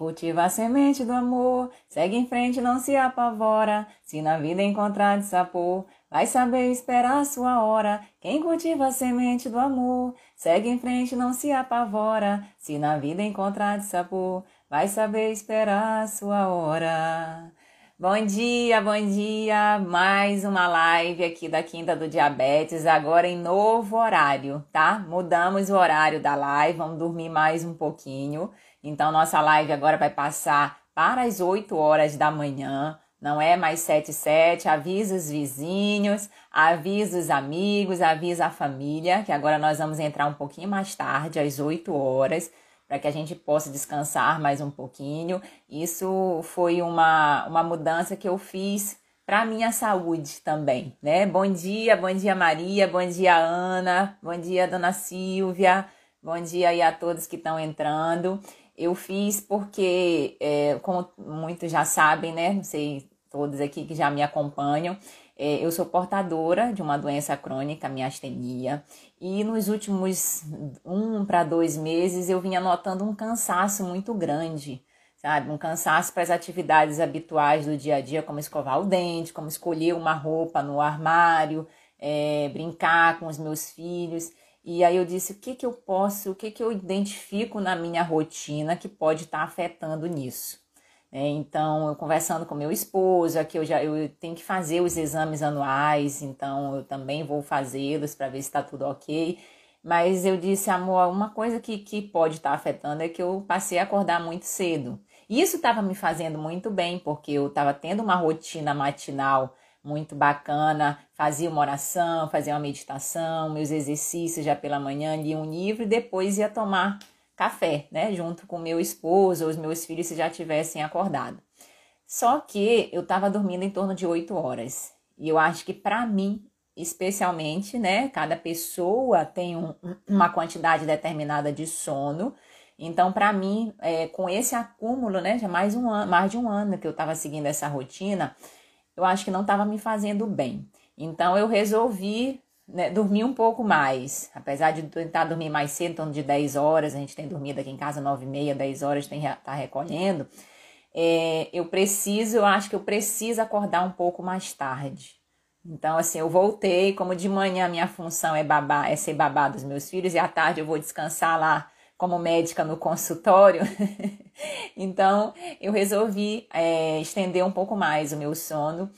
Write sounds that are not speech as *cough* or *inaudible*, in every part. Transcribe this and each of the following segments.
Cultiva a semente do amor, segue em frente, não se apavora. Se na vida encontrar de sapor, vai saber esperar a sua hora. Quem cultiva a semente do amor, segue em frente, não se apavora. Se na vida encontrar de sapor, vai saber esperar a sua hora. Bom dia, bom dia! Mais uma live aqui da Quinta do Diabetes, agora em novo horário, tá? Mudamos o horário da live, vamos dormir mais um pouquinho. Então, nossa live agora vai passar para as 8 horas da manhã. Não é mais 7 7, avisa os vizinhos, avisa os amigos, avisa a família, que agora nós vamos entrar um pouquinho mais tarde, às 8 horas, para que a gente possa descansar mais um pouquinho. Isso foi uma, uma mudança que eu fiz para minha saúde também, né? Bom dia, bom dia Maria, bom dia Ana, bom dia Dona Silvia, bom dia aí a todos que estão entrando. Eu fiz porque, é, como muitos já sabem, né? Não sei, todos aqui que já me acompanham, é, eu sou portadora de uma doença crônica, miastenia, e nos últimos um para dois meses eu vinha notando um cansaço muito grande, sabe? Um cansaço para as atividades habituais do dia a dia, como escovar o dente, como escolher uma roupa no armário, é, brincar com os meus filhos. E aí eu disse, o que, que eu posso, o que, que eu identifico na minha rotina que pode estar tá afetando nisso. É, então, eu conversando com meu esposo, aqui eu já eu tenho que fazer os exames anuais, então eu também vou fazê-los para ver se está tudo ok. Mas eu disse, amor, uma coisa que, que pode estar tá afetando é que eu passei a acordar muito cedo. Isso estava me fazendo muito bem, porque eu estava tendo uma rotina matinal muito bacana, fazia uma oração, fazia uma meditação, meus exercícios já pela manhã, lia um livro e depois ia tomar café, né, junto com meu esposo ou os meus filhos se já tivessem acordado. Só que eu estava dormindo em torno de 8 horas. E eu acho que para mim, especialmente, né, cada pessoa tem um, uma quantidade determinada de sono. Então, para mim, é, com esse acúmulo, né, já mais um ano, mais de um ano que eu estava seguindo essa rotina, eu acho que não estava me fazendo bem. Então eu resolvi né, dormir um pouco mais. Apesar de tentar dormir mais cedo, em torno de 10 horas, a gente tem dormido aqui em casa 9 e meia, 10 horas, tem tá recolhendo. É, eu preciso, eu acho que eu preciso acordar um pouco mais tarde. Então, assim, eu voltei, como de manhã minha função é babar, é ser babá dos meus filhos, e à tarde eu vou descansar lá como médica no consultório. *laughs* então, eu resolvi é, estender um pouco mais o meu sono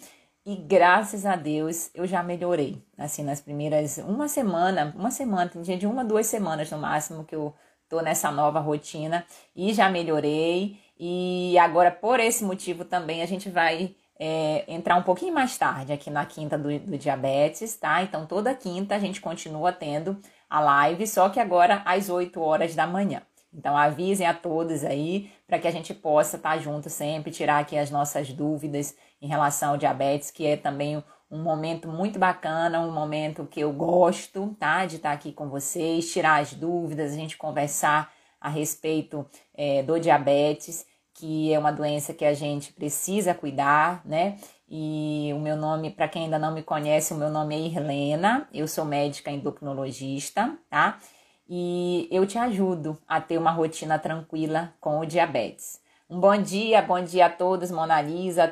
e graças a Deus eu já melhorei. Assim, nas primeiras uma semana, uma semana, tem dia de uma, duas semanas no máximo que eu tô nessa nova rotina e já melhorei. E agora, por esse motivo também, a gente vai é, entrar um pouquinho mais tarde aqui na quinta do, do diabetes, tá? Então, toda quinta a gente continua tendo a live, só que agora às 8 horas da manhã. Então avisem a todos aí para que a gente possa estar tá junto sempre, tirar aqui as nossas dúvidas em relação ao diabetes, que é também um momento muito bacana, um momento que eu gosto, tá? De estar tá aqui com vocês, tirar as dúvidas, a gente conversar a respeito é, do diabetes, que é uma doença que a gente precisa cuidar, né? E o meu nome, para quem ainda não me conhece, o meu nome é Irlena, eu sou médica endocrinologista, tá? E eu te ajudo a ter uma rotina tranquila com o diabetes. Um bom dia, bom dia a todos, Mona Lisa,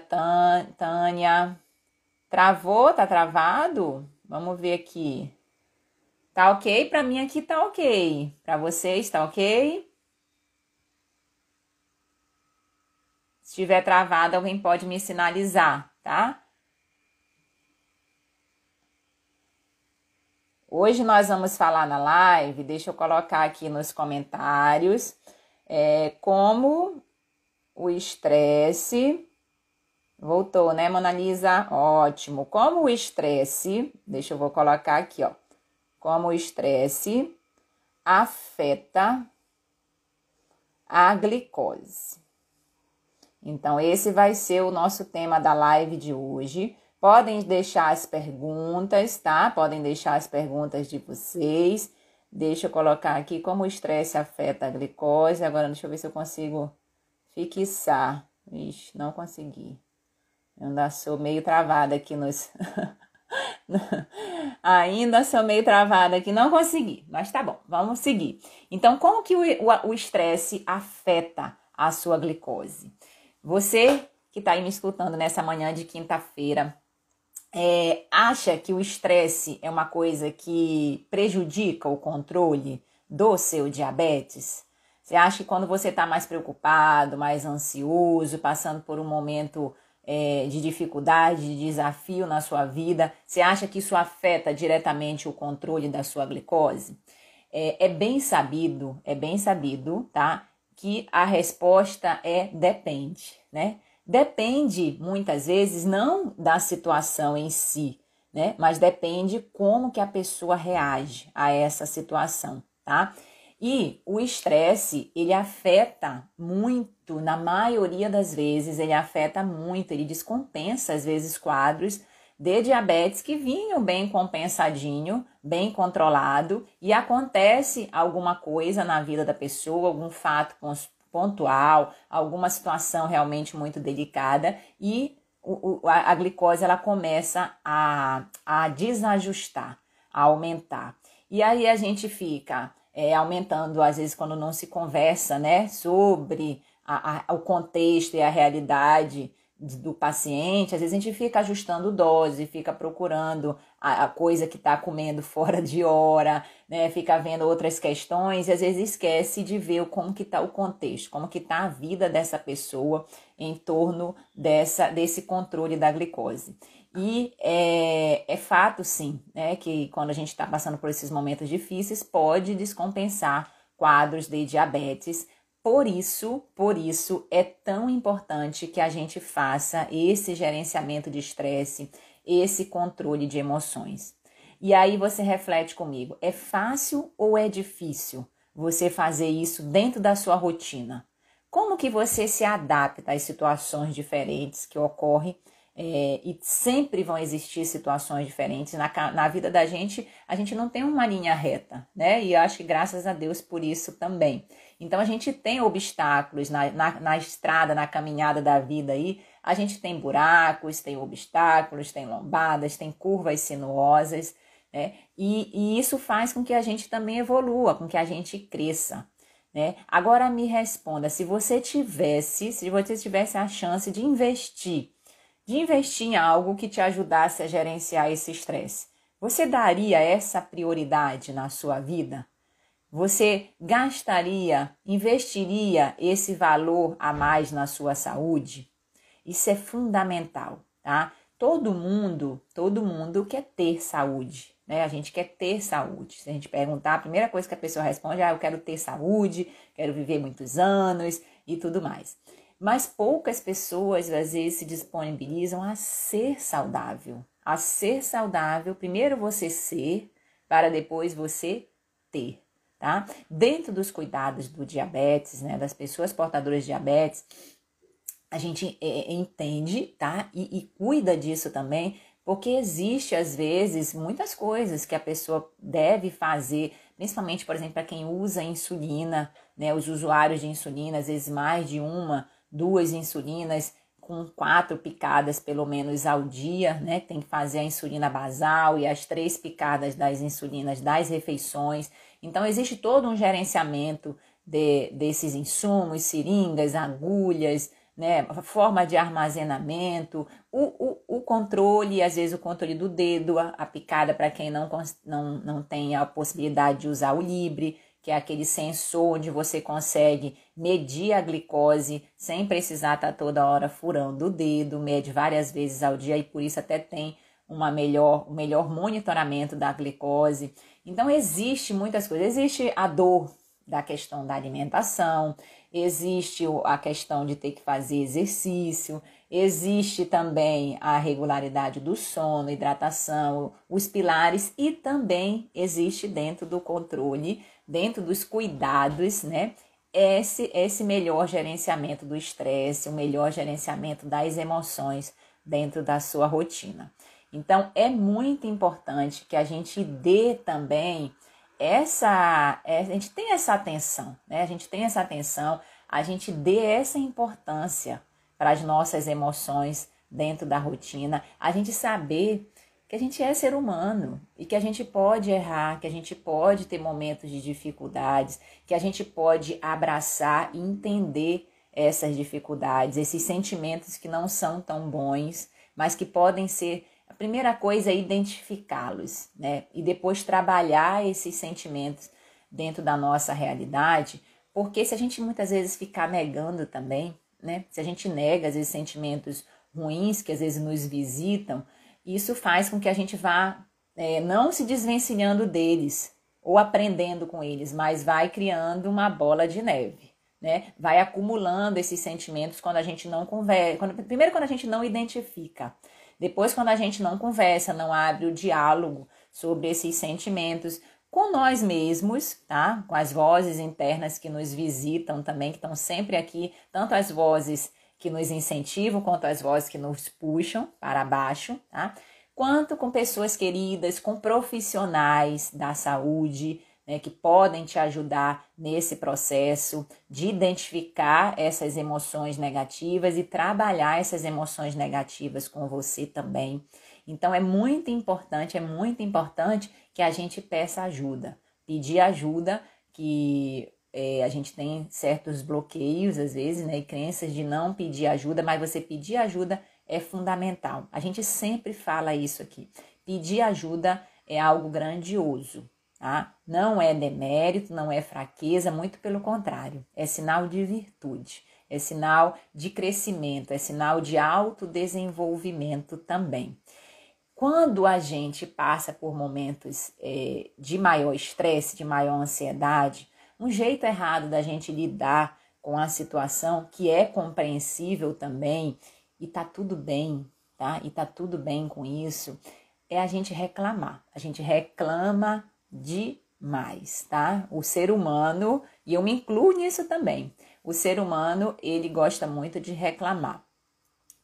Tânia. Travou? Tá travado? Vamos ver aqui. Tá ok? Para mim aqui tá ok. Para vocês tá ok? Se estiver travado, alguém pode me sinalizar tá? Hoje nós vamos falar na live, deixa eu colocar aqui nos comentários, é, como o estresse. Voltou, né, Monalisa? Ótimo. Como o estresse, deixa eu vou colocar aqui, ó. Como o estresse afeta a glicose. Então, esse vai ser o nosso tema da live de hoje. Podem deixar as perguntas, tá? Podem deixar as perguntas de vocês. Deixa eu colocar aqui como o estresse afeta a glicose. Agora, deixa eu ver se eu consigo fixar. Ixi, não consegui. Eu ainda sou meio travada aqui nos. *laughs* ainda sou meio travada aqui, não consegui, mas tá bom, vamos seguir. Então, como que o estresse afeta a sua glicose? Você que está aí me escutando nessa manhã de quinta-feira, é, acha que o estresse é uma coisa que prejudica o controle do seu diabetes? Você acha que quando você está mais preocupado, mais ansioso, passando por um momento é, de dificuldade, de desafio na sua vida, você acha que isso afeta diretamente o controle da sua glicose? É, é bem sabido, é bem sabido, tá? Que a resposta é depende, né? Depende muitas vezes não da situação em si, né? Mas depende como que a pessoa reage a essa situação, tá? E o estresse, ele afeta muito, na maioria das vezes, ele afeta muito, ele descompensa às vezes quadros de diabetes que vinham bem compensadinho, bem controlado, e acontece alguma coisa na vida da pessoa, algum fato pontual, alguma situação realmente muito delicada e a, glicose ela começa a, a desajustar, a aumentar. E aí a gente fica é, aumentando, às vezes, quando não se conversa né, sobre a, a, o contexto e a realidade do paciente, às vezes a gente fica ajustando dose, fica procurando a, a coisa que está comendo fora de hora, né? Fica vendo outras questões e às vezes esquece de ver como que está o contexto, como que está a vida dessa pessoa em torno dessa, desse controle da glicose. E é, é fato, sim, né, que quando a gente está passando por esses momentos difíceis, pode descompensar quadros de diabetes, por isso, por isso é tão importante que a gente faça esse gerenciamento de estresse, esse controle de emoções. E aí você reflete comigo, é fácil ou é difícil você fazer isso dentro da sua rotina? Como que você se adapta às situações diferentes que ocorrem é, e sempre vão existir situações diferentes na, na vida da gente. A gente não tem uma linha reta, né? E eu acho que graças a Deus por isso também. Então a gente tem obstáculos na, na, na estrada, na caminhada da vida aí. A gente tem buracos, tem obstáculos, tem lombadas, tem curvas sinuosas, né? E, e isso faz com que a gente também evolua, com que a gente cresça. Né? Agora me responda, se você tivesse, se você tivesse a chance de investir, de investir em algo que te ajudasse a gerenciar esse estresse, você daria essa prioridade na sua vida? Você gastaria, investiria esse valor a mais na sua saúde? Isso é fundamental, tá? Todo mundo, todo mundo quer ter saúde, né? A gente quer ter saúde. Se a gente perguntar, a primeira coisa que a pessoa responde é: ah, eu quero ter saúde, quero viver muitos anos e tudo mais. Mas poucas pessoas às vezes se disponibilizam a ser saudável. A ser saudável, primeiro você ser, para depois você ter tá? Dentro dos cuidados do diabetes, né, das pessoas portadoras de diabetes, a gente é, é, entende, tá? E, e cuida disso também, porque existe às vezes muitas coisas que a pessoa deve fazer, principalmente, por exemplo, para quem usa insulina, né? Os usuários de insulina, às vezes mais de uma, duas insulinas, com quatro picadas pelo menos ao dia, né? Tem que fazer a insulina basal e as três picadas das insulinas das refeições. Então, existe todo um gerenciamento de, desses insumos, seringas, agulhas, né, forma de armazenamento, o, o, o controle, às vezes o controle do dedo, a, a picada para quem não, não, não tem a possibilidade de usar o Libre, que é aquele sensor onde você consegue medir a glicose sem precisar estar tá toda hora furando o dedo, mede várias vezes ao dia e por isso até tem uma melhor, um melhor monitoramento da glicose. Então, existe muitas coisas. Existe a dor da questão da alimentação, existe a questão de ter que fazer exercício, existe também a regularidade do sono, hidratação, os pilares e também existe dentro do controle, dentro dos cuidados, né? esse, esse melhor gerenciamento do estresse, o melhor gerenciamento das emoções dentro da sua rotina. Então, é muito importante que a gente dê também essa. É, a gente tem essa atenção, né? A gente tem essa atenção, a gente dê essa importância para as nossas emoções dentro da rotina, a gente saber que a gente é ser humano e que a gente pode errar, que a gente pode ter momentos de dificuldades, que a gente pode abraçar e entender essas dificuldades, esses sentimentos que não são tão bons, mas que podem ser a primeira coisa é identificá-los, né? E depois trabalhar esses sentimentos dentro da nossa realidade, porque se a gente muitas vezes ficar negando também, né? Se a gente nega vezes sentimentos ruins que às vezes nos visitam, isso faz com que a gente vá é, não se desvencilhando deles ou aprendendo com eles, mas vai criando uma bola de neve. Né? Vai acumulando esses sentimentos quando a gente não conversa. Quando, primeiro, quando a gente não identifica. Depois, quando a gente não conversa, não abre o diálogo sobre esses sentimentos com nós mesmos, tá? Com as vozes internas que nos visitam também, que estão sempre aqui, tanto as vozes que nos incentivam quanto as vozes que nos puxam para baixo, tá? Quanto com pessoas queridas, com profissionais da saúde, né, que podem te ajudar nesse processo de identificar essas emoções negativas e trabalhar essas emoções negativas com você também. Então é muito importante, é muito importante que a gente peça ajuda, pedir ajuda que é, a gente tem certos bloqueios às vezes, né, e crenças de não pedir ajuda, mas você pedir ajuda é fundamental. A gente sempre fala isso aqui. Pedir ajuda é algo grandioso, Tá? Não é demérito, não é fraqueza, muito pelo contrário, é sinal de virtude, é sinal de crescimento, é sinal de autodesenvolvimento também. Quando a gente passa por momentos é, de maior estresse, de maior ansiedade, um jeito errado da gente lidar com a situação, que é compreensível também, e tá tudo bem, tá? E tá tudo bem com isso, é a gente reclamar. A gente reclama demais, tá? O ser humano, e eu me incluo nisso também. O ser humano, ele gosta muito de reclamar.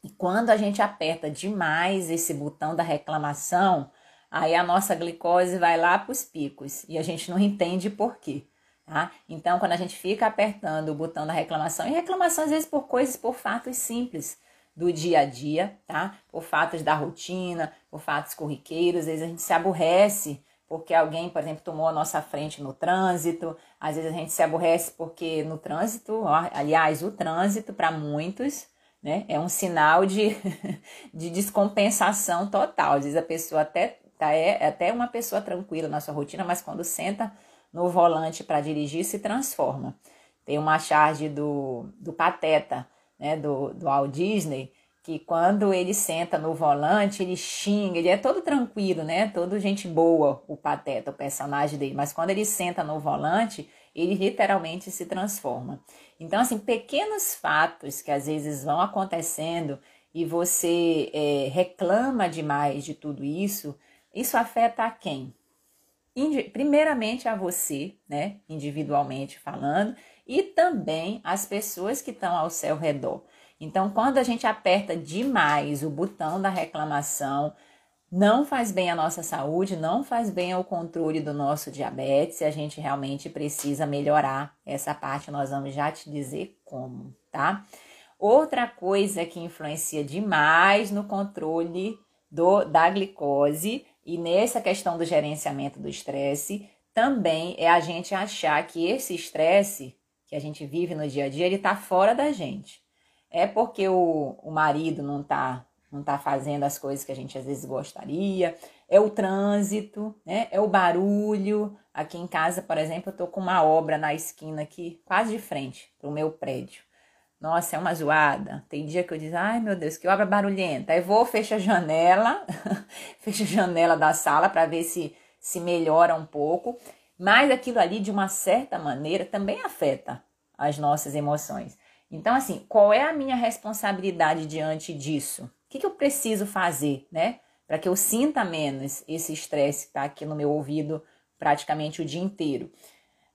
E quando a gente aperta demais esse botão da reclamação, aí a nossa glicose vai lá para os picos e a gente não entende por quê. Tá? Então, quando a gente fica apertando o botão da reclamação, e reclamação às vezes por coisas, por fatos simples do dia a dia, tá? Por fatos da rotina, por fatos corriqueiros, às vezes a gente se aborrece porque alguém, por exemplo, tomou a nossa frente no trânsito. Às vezes a gente se aborrece porque no trânsito, aliás, o trânsito para muitos, né, é um sinal de, *laughs* de descompensação total. Às vezes a pessoa até tá, é até uma pessoa tranquila na sua rotina, mas quando senta no volante para dirigir se transforma. Tem uma charge do, do Pateta, né, do, do Walt Disney, que quando ele senta no volante, ele xinga, ele é todo tranquilo, né? Todo gente boa, o Pateta, o personagem dele. Mas quando ele senta no volante, ele literalmente se transforma. Então, assim, pequenos fatos que às vezes vão acontecendo e você é, reclama demais de tudo isso, isso afeta a quem? Primeiramente a você, né? Individualmente falando, e também as pessoas que estão ao seu redor. Então, quando a gente aperta demais o botão da reclamação, não faz bem à nossa saúde, não faz bem ao controle do nosso diabetes, a gente realmente precisa melhorar essa parte, nós vamos já te dizer como, tá? Outra coisa que influencia demais no controle do, da glicose e nessa questão do gerenciamento do estresse também é a gente achar que esse estresse que a gente vive no dia a dia, ele tá fora da gente é porque o, o marido não está não tá fazendo as coisas que a gente às vezes gostaria, é o trânsito, né? É o barulho. Aqui em casa, por exemplo, eu tô com uma obra na esquina aqui, quase de frente pro meu prédio. Nossa, é uma zoada. Tem dia que eu digo, ai meu Deus, que obra barulhenta. Aí vou, fecho a janela, *laughs* fecho a janela da sala para ver se se melhora um pouco. Mas aquilo ali, de uma certa maneira, também afeta as nossas emoções. Então, assim, qual é a minha responsabilidade diante disso? O que, que eu preciso fazer, né? Para que eu sinta menos esse estresse que está aqui no meu ouvido praticamente o dia inteiro.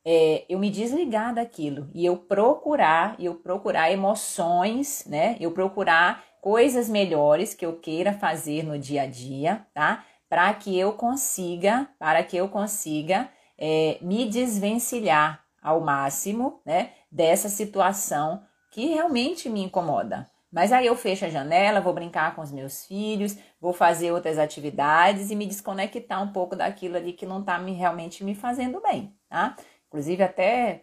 é, eu me desligar daquilo e eu procurar, eu procurar emoções, né? Eu procurar coisas melhores que eu queira fazer no dia a dia, tá? Para que eu consiga, para que eu consiga é, me desvencilhar ao máximo, né? Dessa situação que realmente me incomoda. Mas aí eu fecho a janela, vou brincar com os meus filhos, vou fazer outras atividades e me desconectar um pouco daquilo ali que não está me, realmente me fazendo bem, tá? Inclusive até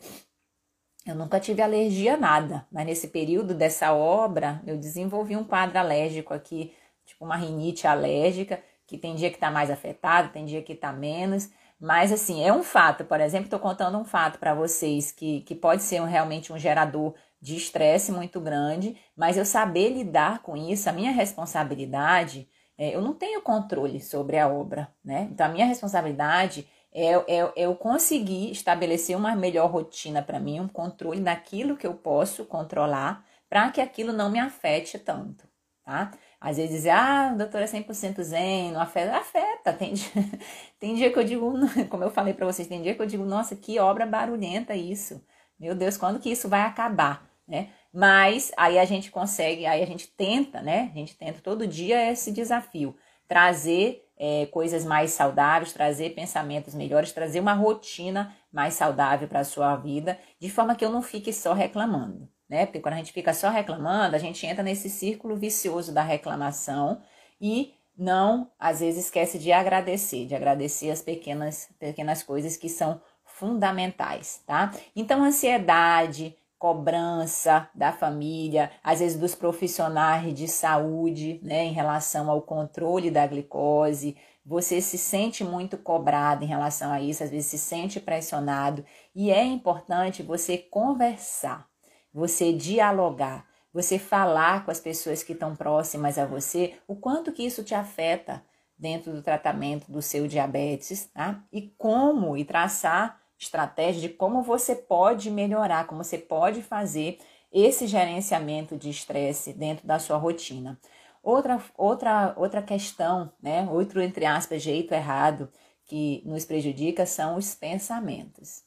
eu nunca tive alergia a nada, mas nesse período dessa obra eu desenvolvi um quadro alérgico aqui, tipo uma rinite alérgica, que tem dia que está mais afetado, tem dia que está menos. Mas assim, é um fato, por exemplo, estou contando um fato para vocês que, que pode ser um, realmente um gerador de estresse muito grande, mas eu saber lidar com isso, a minha responsabilidade, é, eu não tenho controle sobre a obra, né? Então a minha responsabilidade é, é, é eu conseguir estabelecer uma melhor rotina para mim, um controle daquilo que eu posso controlar, para que aquilo não me afete tanto, tá? Às vezes dizer, ah, doutora é 100% zen, não afeta. Afeta. Tem dia, *laughs* tem dia que eu digo, *laughs* como eu falei para vocês, tem dia que eu digo, nossa, que obra barulhenta isso. Meu Deus, quando que isso vai acabar? Né? Mas aí a gente consegue, aí a gente tenta, né? A gente tenta todo dia esse desafio, trazer é, coisas mais saudáveis, trazer pensamentos melhores, trazer uma rotina mais saudável para a sua vida, de forma que eu não fique só reclamando, né? Porque quando a gente fica só reclamando, a gente entra nesse círculo vicioso da reclamação e não, às vezes, esquece de agradecer, de agradecer as pequenas, pequenas coisas que são fundamentais, tá? Então, ansiedade, cobrança da família, às vezes dos profissionais de saúde, né, em relação ao controle da glicose. Você se sente muito cobrado em relação a isso, às vezes se sente pressionado, e é importante você conversar, você dialogar, você falar com as pessoas que estão próximas a você, o quanto que isso te afeta dentro do tratamento do seu diabetes, tá? E como e traçar estratégia de como você pode melhorar, como você pode fazer esse gerenciamento de estresse dentro da sua rotina. Outra, outra, outra questão, né, outro, entre aspas, jeito errado que nos prejudica são os pensamentos.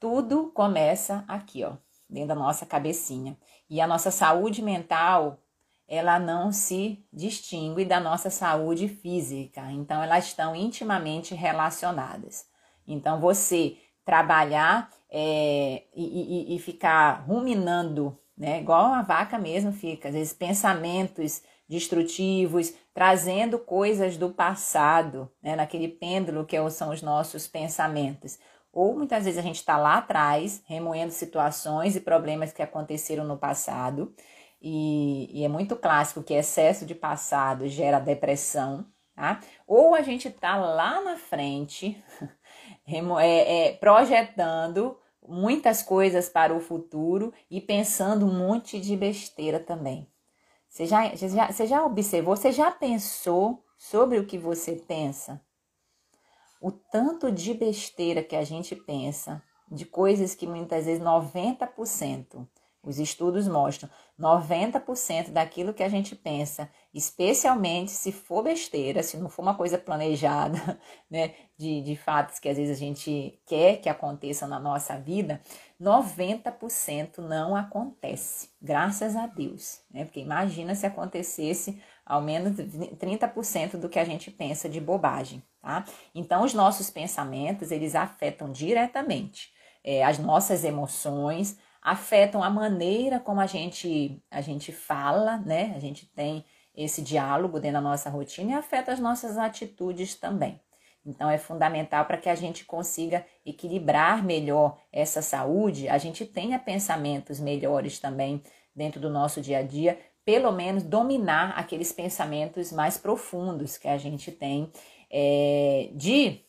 Tudo começa aqui, ó, dentro da nossa cabecinha. E a nossa saúde mental, ela não se distingue da nossa saúde física. Então, elas estão intimamente relacionadas. Então, você trabalhar é, e, e, e, ficar ruminando, né? Igual a vaca mesmo fica, às vezes pensamentos destrutivos, trazendo coisas do passado, né? Naquele pêndulo que é são os nossos pensamentos. Ou muitas vezes a gente está lá atrás, remoendo situações e problemas que aconteceram no passado, e, e é muito clássico que excesso de passado gera depressão, tá? Ou a gente está lá na frente, *laughs* é, é, projetando muitas coisas para o futuro e pensando um monte de besteira também. Você já, já, você já observou? Você já pensou sobre o que você pensa? O tanto de besteira que a gente pensa, de coisas que muitas vezes 90% os estudos mostram 90% daquilo que a gente pensa, especialmente se for besteira, se não for uma coisa planejada, *laughs* né, de, de fatos que às vezes a gente quer que aconteçam na nossa vida, 90% não acontece, graças a Deus, né? Porque imagina se acontecesse ao menos 30% do que a gente pensa de bobagem, tá? Então, os nossos pensamentos, eles afetam diretamente é, as nossas emoções, afetam a maneira como a gente, a gente fala, né? A gente tem esse diálogo dentro da nossa rotina e afeta as nossas atitudes também. Então é fundamental para que a gente consiga equilibrar melhor essa saúde, a gente tenha pensamentos melhores também dentro do nosso dia a dia, pelo menos dominar aqueles pensamentos mais profundos que a gente tem é, de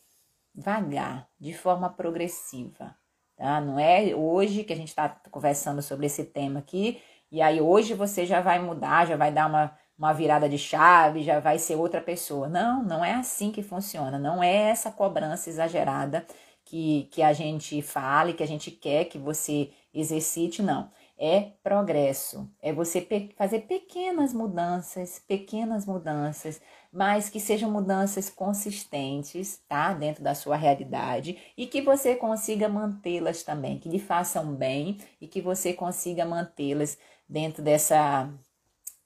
vagar, de forma progressiva. Tá? Não é hoje que a gente está conversando sobre esse tema aqui, e aí hoje você já vai mudar, já vai dar uma, uma virada de chave, já vai ser outra pessoa. Não, não é assim que funciona, não é essa cobrança exagerada que, que a gente fala e que a gente quer que você exercite, não. é progresso. É você pe fazer pequenas mudanças, pequenas mudanças, mas que sejam mudanças consistentes, tá? Dentro da sua realidade e que você consiga mantê-las também, que lhe façam bem e que você consiga mantê-las dentro dessa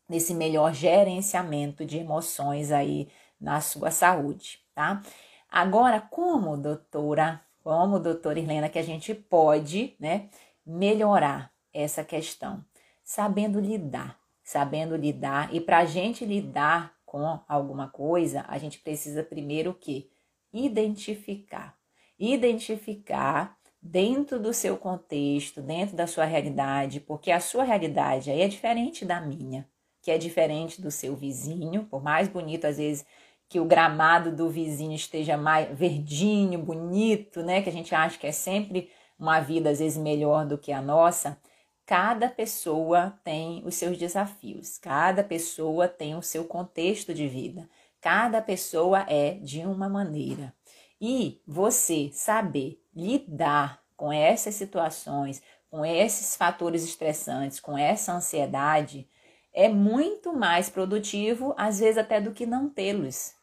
desse melhor gerenciamento de emoções aí na sua saúde, tá? Agora, como doutora, como doutora Helena, que a gente pode, né, melhorar essa questão, sabendo lidar, sabendo lidar. E para a gente lidar com alguma coisa, a gente precisa primeiro o quê? Identificar. Identificar dentro do seu contexto, dentro da sua realidade, porque a sua realidade aí é diferente da minha, que é diferente do seu vizinho, por mais bonito às vezes que o gramado do vizinho esteja mais verdinho, bonito, né, que a gente acha que é sempre uma vida às vezes melhor do que a nossa, Cada pessoa tem os seus desafios, cada pessoa tem o seu contexto de vida, cada pessoa é de uma maneira. E você saber lidar com essas situações, com esses fatores estressantes, com essa ansiedade, é muito mais produtivo, às vezes até do que não tê-los.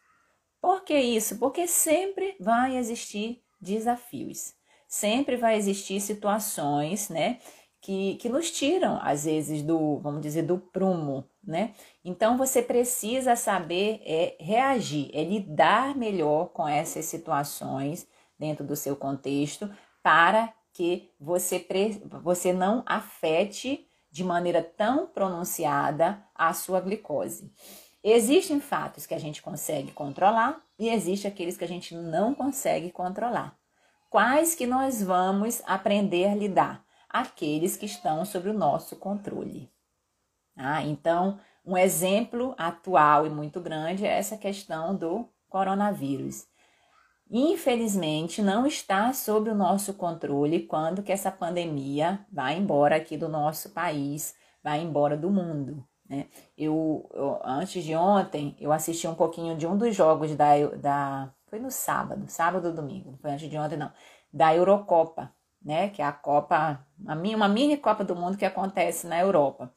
Por que isso? Porque sempre vai existir desafios, sempre vai existir situações, né? Que, que nos tiram, às vezes, do, vamos dizer, do prumo, né? Então você precisa saber é, reagir, é lidar melhor com essas situações dentro do seu contexto para que você, você não afete de maneira tão pronunciada a sua glicose. Existem fatos que a gente consegue controlar e existem aqueles que a gente não consegue controlar. Quais que nós vamos aprender a lidar? Aqueles que estão sob o nosso controle. Ah, então, um exemplo atual e muito grande é essa questão do coronavírus. Infelizmente, não está sob o nosso controle quando que essa pandemia vai embora aqui do nosso país, vai embora do mundo. Né? Eu, eu, antes de ontem, eu assisti um pouquinho de um dos jogos da, da foi no sábado, sábado ou domingo, não foi antes de ontem não, da Eurocopa né? Que é a Copa, uma mini Copa do Mundo que acontece na Europa.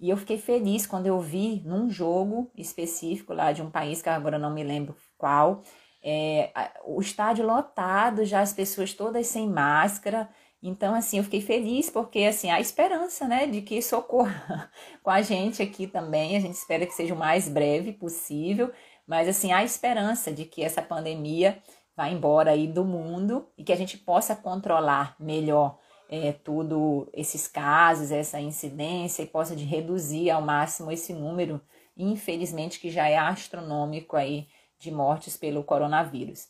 E eu fiquei feliz quando eu vi num jogo específico lá de um país que agora não me lembro qual, é, o estádio lotado, já as pessoas todas sem máscara. Então, assim, eu fiquei feliz porque, assim, há esperança, né, de que isso ocorra *laughs* com a gente aqui também. A gente espera que seja o mais breve possível, mas, assim, há esperança de que essa pandemia vá embora aí do mundo e que a gente possa controlar melhor é, tudo esses casos, essa incidência e possa de reduzir ao máximo esse número, infelizmente que já é astronômico aí de mortes pelo coronavírus.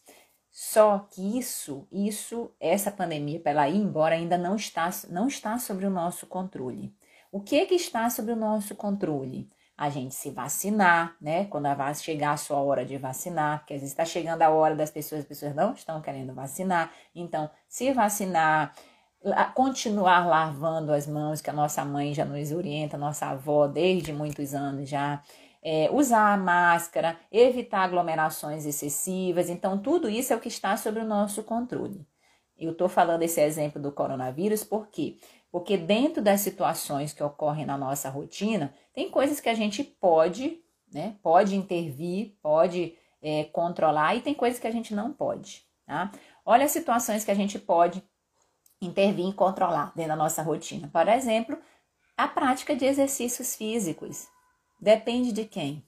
Só que isso, isso, essa pandemia para ela ir embora ainda não está, não está sobre o nosso controle. O que que está sobre o nosso controle? A gente se vacinar, né? Quando vai chegar a sua hora de vacinar, porque às vezes está chegando a hora das pessoas, as pessoas não estão querendo vacinar. Então, se vacinar, continuar lavando as mãos, que a nossa mãe já nos orienta, nossa avó desde muitos anos já. É, usar a máscara, evitar aglomerações excessivas. Então, tudo isso é o que está sob o nosso controle. Eu estou falando esse exemplo do coronavírus porque porque dentro das situações que ocorrem na nossa rotina, tem coisas que a gente pode, né? Pode intervir, pode é, controlar, e tem coisas que a gente não pode, tá? Olha as situações que a gente pode intervir e controlar dentro da nossa rotina. Por exemplo, a prática de exercícios físicos. Depende de quem?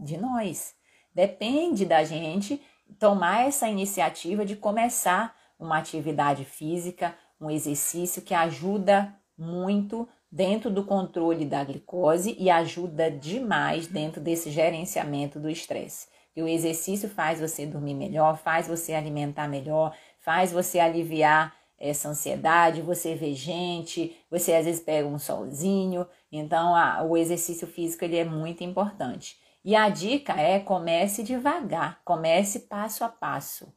De nós. Depende da gente tomar essa iniciativa de começar uma atividade física, um exercício que ajuda muito dentro do controle da glicose e ajuda demais dentro desse gerenciamento do estresse. E o exercício faz você dormir melhor, faz você alimentar melhor, faz você aliviar essa ansiedade, você vê gente, você às vezes pega um solzinho, então a, o exercício físico ele é muito importante. E a dica é comece devagar, comece passo a passo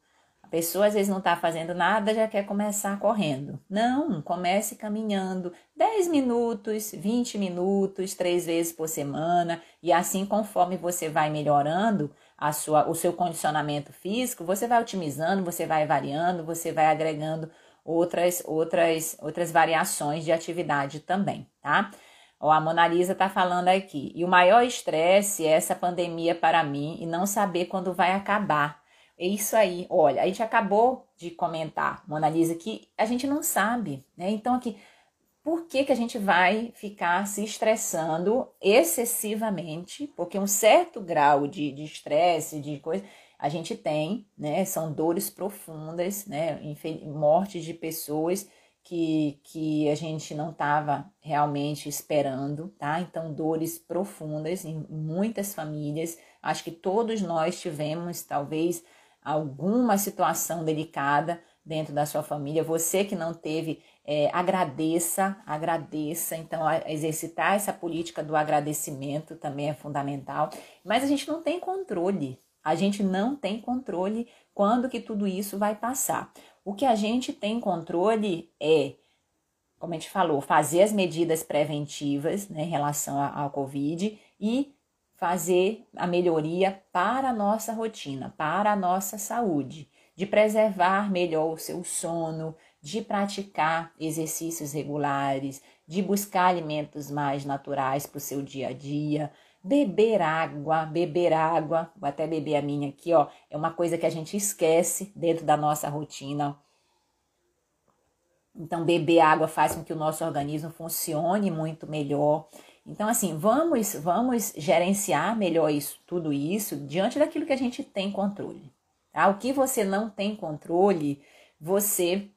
pessoa às vezes não está fazendo nada, já quer começar correndo. Não, comece caminhando 10 minutos, 20 minutos, três vezes por semana, e assim conforme você vai melhorando a sua, o seu condicionamento físico, você vai otimizando, você vai variando, você vai agregando outras, outras, outras variações de atividade também, tá? Ó, a Mona Lisa tá falando aqui. E o maior estresse é essa pandemia para mim e não saber quando vai acabar. É isso aí. Olha, a gente acabou de comentar, Mona Lisa, que a gente não sabe, né? Então aqui, por que, que a gente vai ficar se estressando excessivamente? Porque um certo grau de estresse, de, de coisa, a gente tem, né? São dores profundas, né? Morte de pessoas que, que a gente não estava realmente esperando, tá? Então, dores profundas em muitas famílias. Acho que todos nós tivemos, talvez, alguma situação delicada dentro da sua família. Você que não teve, é, agradeça, agradeça. Então, exercitar essa política do agradecimento também é fundamental. Mas a gente não tem controle. A gente não tem controle quando que tudo isso vai passar. O que a gente tem controle é, como a gente falou, fazer as medidas preventivas né, em relação ao Covid e fazer a melhoria para a nossa rotina, para a nossa saúde, de preservar melhor o seu sono, de praticar exercícios regulares, de buscar alimentos mais naturais para o seu dia a dia, beber água, beber água, vou até beber a minha aqui, ó, é uma coisa que a gente esquece dentro da nossa rotina. Então, beber água faz com que o nosso organismo funcione muito melhor. Então, assim, vamos, vamos gerenciar melhor isso, tudo isso diante daquilo que a gente tem controle. Tá? O que você não tem controle, você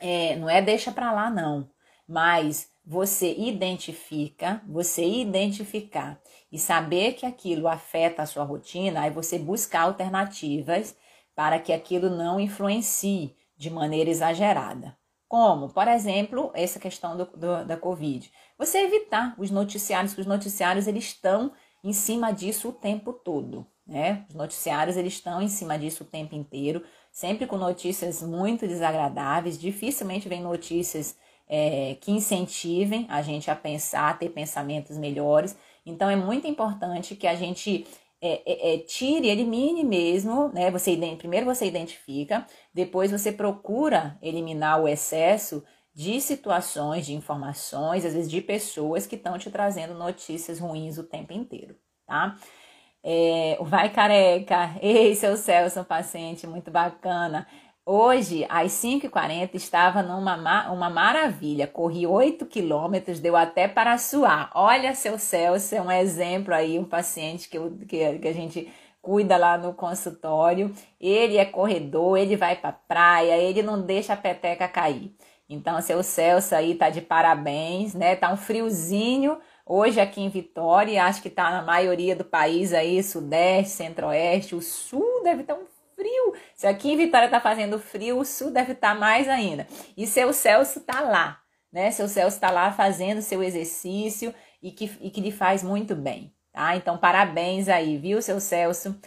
é, não é deixa para lá, não, mas você identifica, você identificar e saber que aquilo afeta a sua rotina, aí você buscar alternativas para que aquilo não influencie de maneira exagerada. Como, por exemplo, essa questão do, do, da Covid. Você evitar os noticiários, que os noticiários eles estão em cima disso o tempo todo. Né? Os noticiários eles estão em cima disso o tempo inteiro, sempre com notícias muito desagradáveis. Dificilmente vem notícias é, que incentivem a gente a pensar, a ter pensamentos melhores. Então é muito importante que a gente é, é, é, tire, elimine mesmo, né? Você primeiro você identifica, depois você procura eliminar o excesso de situações, de informações, às vezes de pessoas que estão te trazendo notícias ruins o tempo inteiro, tá? É, vai careca, *laughs* ei, seu Celso, paciente, muito bacana. Hoje, às 5h40, estava numa uma maravilha. Corri 8 quilômetros, deu até para suar. Olha, seu Celso, é um exemplo aí, um paciente que, eu, que, que a gente cuida lá no consultório. Ele é corredor, ele vai para praia, ele não deixa a peteca cair. Então, seu Celso aí tá de parabéns, né? Tá um friozinho hoje aqui em Vitória, acho que tá na maioria do país aí, sudeste, centro-oeste, o sul deve estar tá um frio. Se aqui em Vitória tá fazendo frio, o sul deve estar tá mais ainda. E seu Celso tá lá, né? Seu Celso tá lá fazendo seu exercício e que, e que lhe faz muito bem, tá? Então, parabéns aí, viu, seu Celso?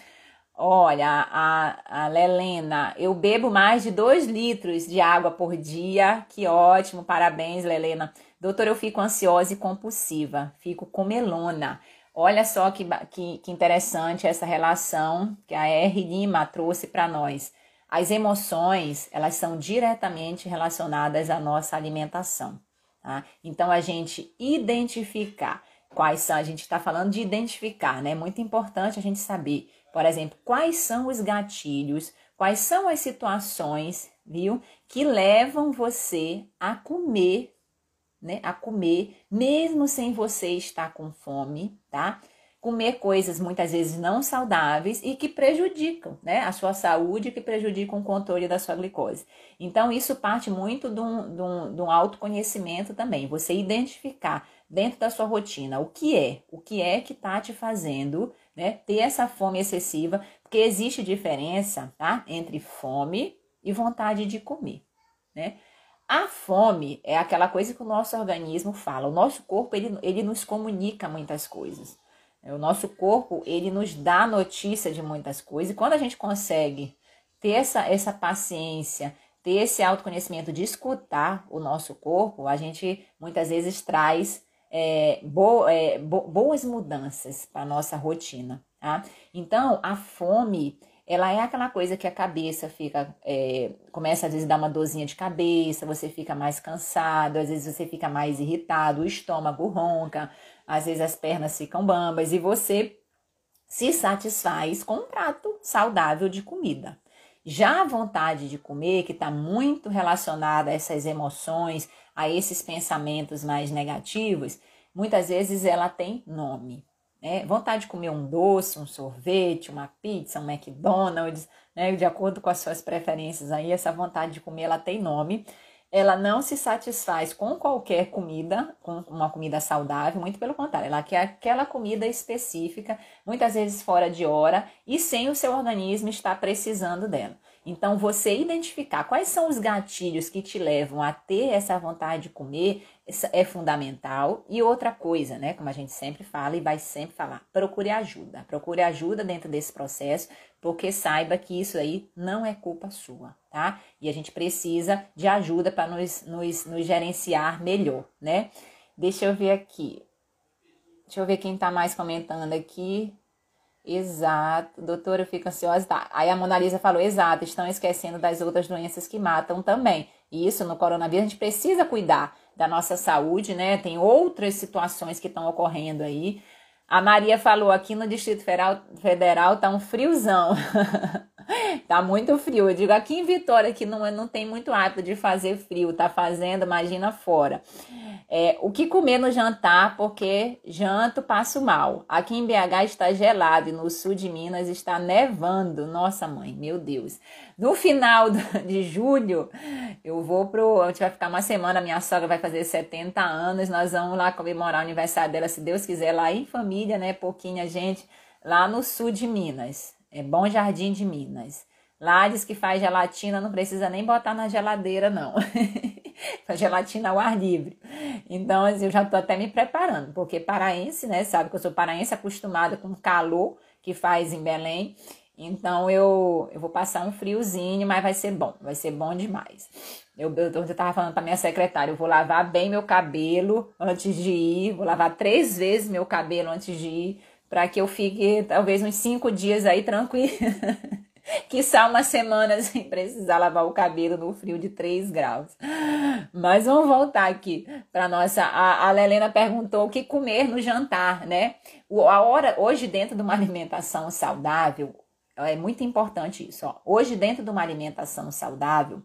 Olha, a, a Lelena, eu bebo mais de 2 litros de água por dia. Que ótimo, parabéns, Lelena. Doutor, eu fico ansiosa e compulsiva, fico com melona. Olha só que, que, que interessante essa relação que a R. Lima trouxe para nós. As emoções, elas são diretamente relacionadas à nossa alimentação. Tá? Então, a gente identificar quais são, a gente está falando de identificar, né? É muito importante a gente saber, por exemplo, quais são os gatilhos, quais são as situações, viu, que levam você a comer né, a comer, mesmo sem você estar com fome, tá? Comer coisas muitas vezes não saudáveis e que prejudicam né, a sua saúde, que prejudicam o controle da sua glicose. Então, isso parte muito de um, de, um, de um autoconhecimento também. Você identificar dentro da sua rotina o que é, o que é que está te fazendo né, ter essa fome excessiva, porque existe diferença tá, entre fome e vontade de comer. Né? A fome é aquela coisa que o nosso organismo fala. O nosso corpo ele, ele nos comunica muitas coisas. O nosso corpo ele nos dá notícia de muitas coisas. E quando a gente consegue ter essa, essa paciência, ter esse autoconhecimento de escutar o nosso corpo, a gente muitas vezes traz é, bo, é, bo, boas mudanças para nossa rotina. Tá? Então, a fome ela é aquela coisa que a cabeça fica, é, começa às vezes a dar uma dorzinha de cabeça, você fica mais cansado, às vezes você fica mais irritado, o estômago ronca, às vezes as pernas ficam bambas e você se satisfaz com um prato saudável de comida. Já a vontade de comer, que está muito relacionada a essas emoções, a esses pensamentos mais negativos, muitas vezes ela tem nome. Né? Vontade de comer um doce, um sorvete, uma pizza, um McDonald's, né? de acordo com as suas preferências aí, essa vontade de comer ela tem nome. Ela não se satisfaz com qualquer comida, com uma comida saudável, muito pelo contrário, ela quer aquela comida específica, muitas vezes fora de hora e sem o seu organismo estar precisando dela. Então, você identificar quais são os gatilhos que te levam a ter essa vontade de comer é fundamental. E outra coisa, né, como a gente sempre fala e vai sempre falar, procure ajuda. Procure ajuda dentro desse processo, porque saiba que isso aí não é culpa sua, tá? E a gente precisa de ajuda para nos, nos, nos gerenciar melhor, né? Deixa eu ver aqui. Deixa eu ver quem tá mais comentando aqui. Exato, doutora, eu fico ansiosa. Tá. Aí a Mona Lisa falou: exato, estão esquecendo das outras doenças que matam também. Isso no coronavírus a gente precisa cuidar da nossa saúde, né? Tem outras situações que estão ocorrendo aí. A Maria falou aqui no Distrito Federal, Federal tá um friozão. *laughs* tá muito frio. Eu digo aqui em Vitória que não, não tem muito hábito de fazer frio, tá fazendo, imagina fora. É, o que comer no jantar, porque janto passo mal. Aqui em BH está gelado e no sul de Minas está nevando. Nossa mãe, meu Deus. No final de julho, eu vou pro. A gente vai ficar uma semana, minha sogra vai fazer 70 anos. Nós vamos lá comemorar o aniversário dela, se Deus quiser, lá em família, né? Pouquinha gente, lá no sul de Minas. É Bom Jardim de Minas. Lá diz que faz gelatina, não precisa nem botar na geladeira, não. *laughs* faz gelatina ao ar livre. Então, assim, eu já tô até me preparando, porque paraense, né? Sabe que eu sou paraense acostumada com o calor que faz em Belém. Então, eu, eu vou passar um friozinho, mas vai ser bom, vai ser bom demais. Eu, eu, eu tava falando pra minha secretária, eu vou lavar bem meu cabelo antes de ir, vou lavar três vezes meu cabelo antes de ir, para que eu fique talvez uns cinco dias aí tranquilo. *laughs* que só uma semana sem precisar lavar o cabelo no frio de 3 graus. Mas vamos voltar aqui para nossa. A, a Lelena perguntou o que comer no jantar, né? O, a hora, hoje, dentro de uma alimentação saudável, é muito importante isso. Ó. Hoje, dentro de uma alimentação saudável,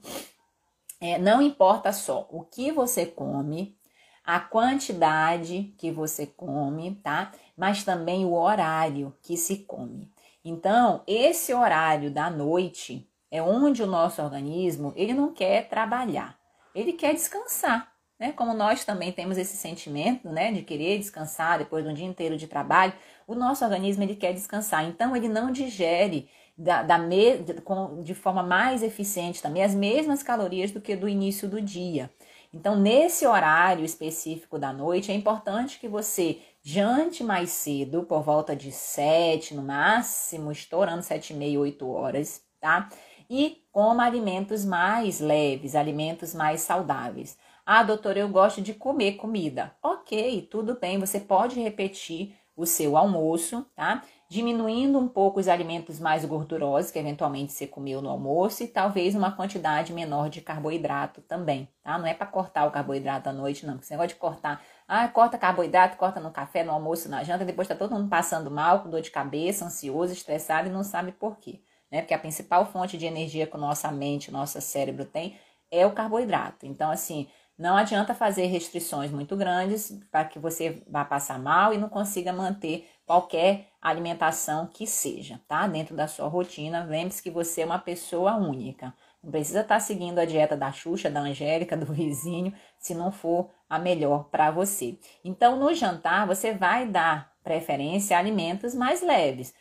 é, não importa só o que você come, a quantidade que você come, tá? Mas também o horário que se come. Então, esse horário da noite é onde o nosso organismo, ele não quer trabalhar, ele quer descansar, né? Como nós também temos esse sentimento, né, de querer descansar depois de um dia inteiro de trabalho, o nosso organismo ele quer descansar. Então, ele não digere da, da me, de, com, de forma mais eficiente também as mesmas calorias do que do início do dia. Então, nesse horário específico da noite, é importante que você jante mais cedo, por volta de 7, no máximo, estourando 7 e meia, 8 horas, tá? E coma alimentos mais leves, alimentos mais saudáveis. Ah, doutor, eu gosto de comer comida. Ok, tudo bem, você pode repetir o seu almoço, tá? diminuindo um pouco os alimentos mais gordurosos que eventualmente você comeu no almoço e talvez uma quantidade menor de carboidrato também, tá? Não é para cortar o carboidrato à noite, não. Porque você negócio de cortar, ah, corta carboidrato, corta no café, no almoço, na janta, depois tá todo mundo passando mal, com dor de cabeça, ansioso, estressado e não sabe por quê, né? Porque a principal fonte de energia que nossa mente, nosso cérebro tem é o carboidrato. Então, assim, não adianta fazer restrições muito grandes para que você vá passar mal e não consiga manter qualquer alimentação que seja, tá? Dentro da sua rotina, lembre-se que você é uma pessoa única. Não precisa estar tá seguindo a dieta da Xuxa, da Angélica, do vizinho, se não for a melhor para você. Então, no jantar, você vai dar preferência a alimentos mais leves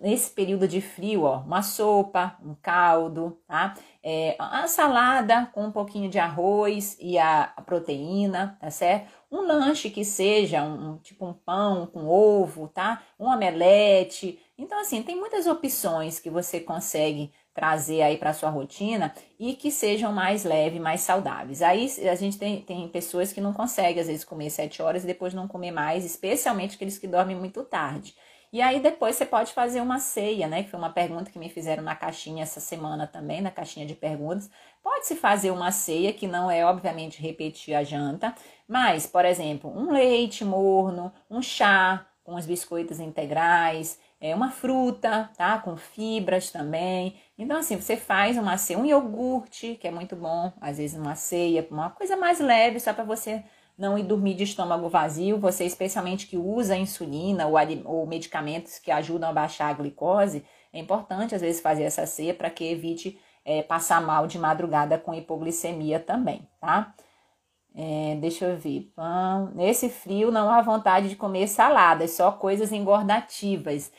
nesse período de frio, ó, uma sopa, um caldo, tá? É, uma salada com um pouquinho de arroz e a, a proteína, tá certo? Um lanche que seja um, um, tipo um pão com ovo, tá? Um omelete. Então, assim, tem muitas opções que você consegue trazer aí para sua rotina e que sejam mais leves, mais saudáveis. Aí a gente tem, tem pessoas que não conseguem, às vezes, comer sete horas e depois não comer mais, especialmente aqueles que dormem muito tarde. E aí depois você pode fazer uma ceia, né? Que foi uma pergunta que me fizeram na caixinha essa semana também, na caixinha de perguntas. Pode-se fazer uma ceia, que não é, obviamente, repetir a janta, mas, por exemplo, um leite morno, um chá com os biscoitos integrais, é, uma fruta, tá? Com fibras também. Então, assim, você faz uma ceia, um iogurte, que é muito bom, às vezes uma ceia, uma coisa mais leve, só para você não ir dormir de estômago vazio. Você, especialmente que usa insulina ou, ou medicamentos que ajudam a baixar a glicose, é importante, às vezes, fazer essa ceia para que evite é, passar mal de madrugada com hipoglicemia também, tá? É, deixa eu ver. Pão. Nesse frio não há vontade de comer saladas, só coisas engordativas.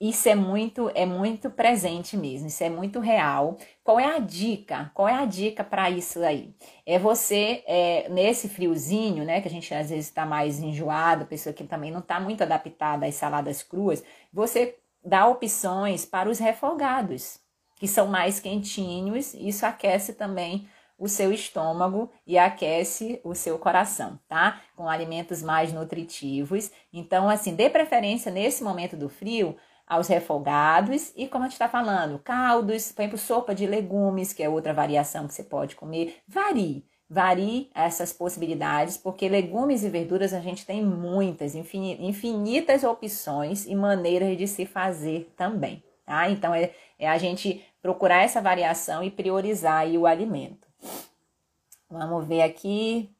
Isso é muito, é muito presente mesmo, isso é muito real. Qual é a dica? Qual é a dica para isso aí? É você, é, nesse friozinho, né, que a gente às vezes está mais enjoado, pessoa que também não está muito adaptada às saladas cruas, você dá opções para os refogados que são mais quentinhos, isso aquece também o seu estômago e aquece o seu coração, tá? Com alimentos mais nutritivos. Então, assim, dê preferência nesse momento do frio aos refogados e, como a gente está falando, caldos, por exemplo, sopa de legumes, que é outra variação que você pode comer. Varie, varie essas possibilidades, porque legumes e verduras a gente tem muitas, infinitas opções e maneiras de se fazer também, tá? Então, é, é a gente procurar essa variação e priorizar o alimento. Vamos ver aqui.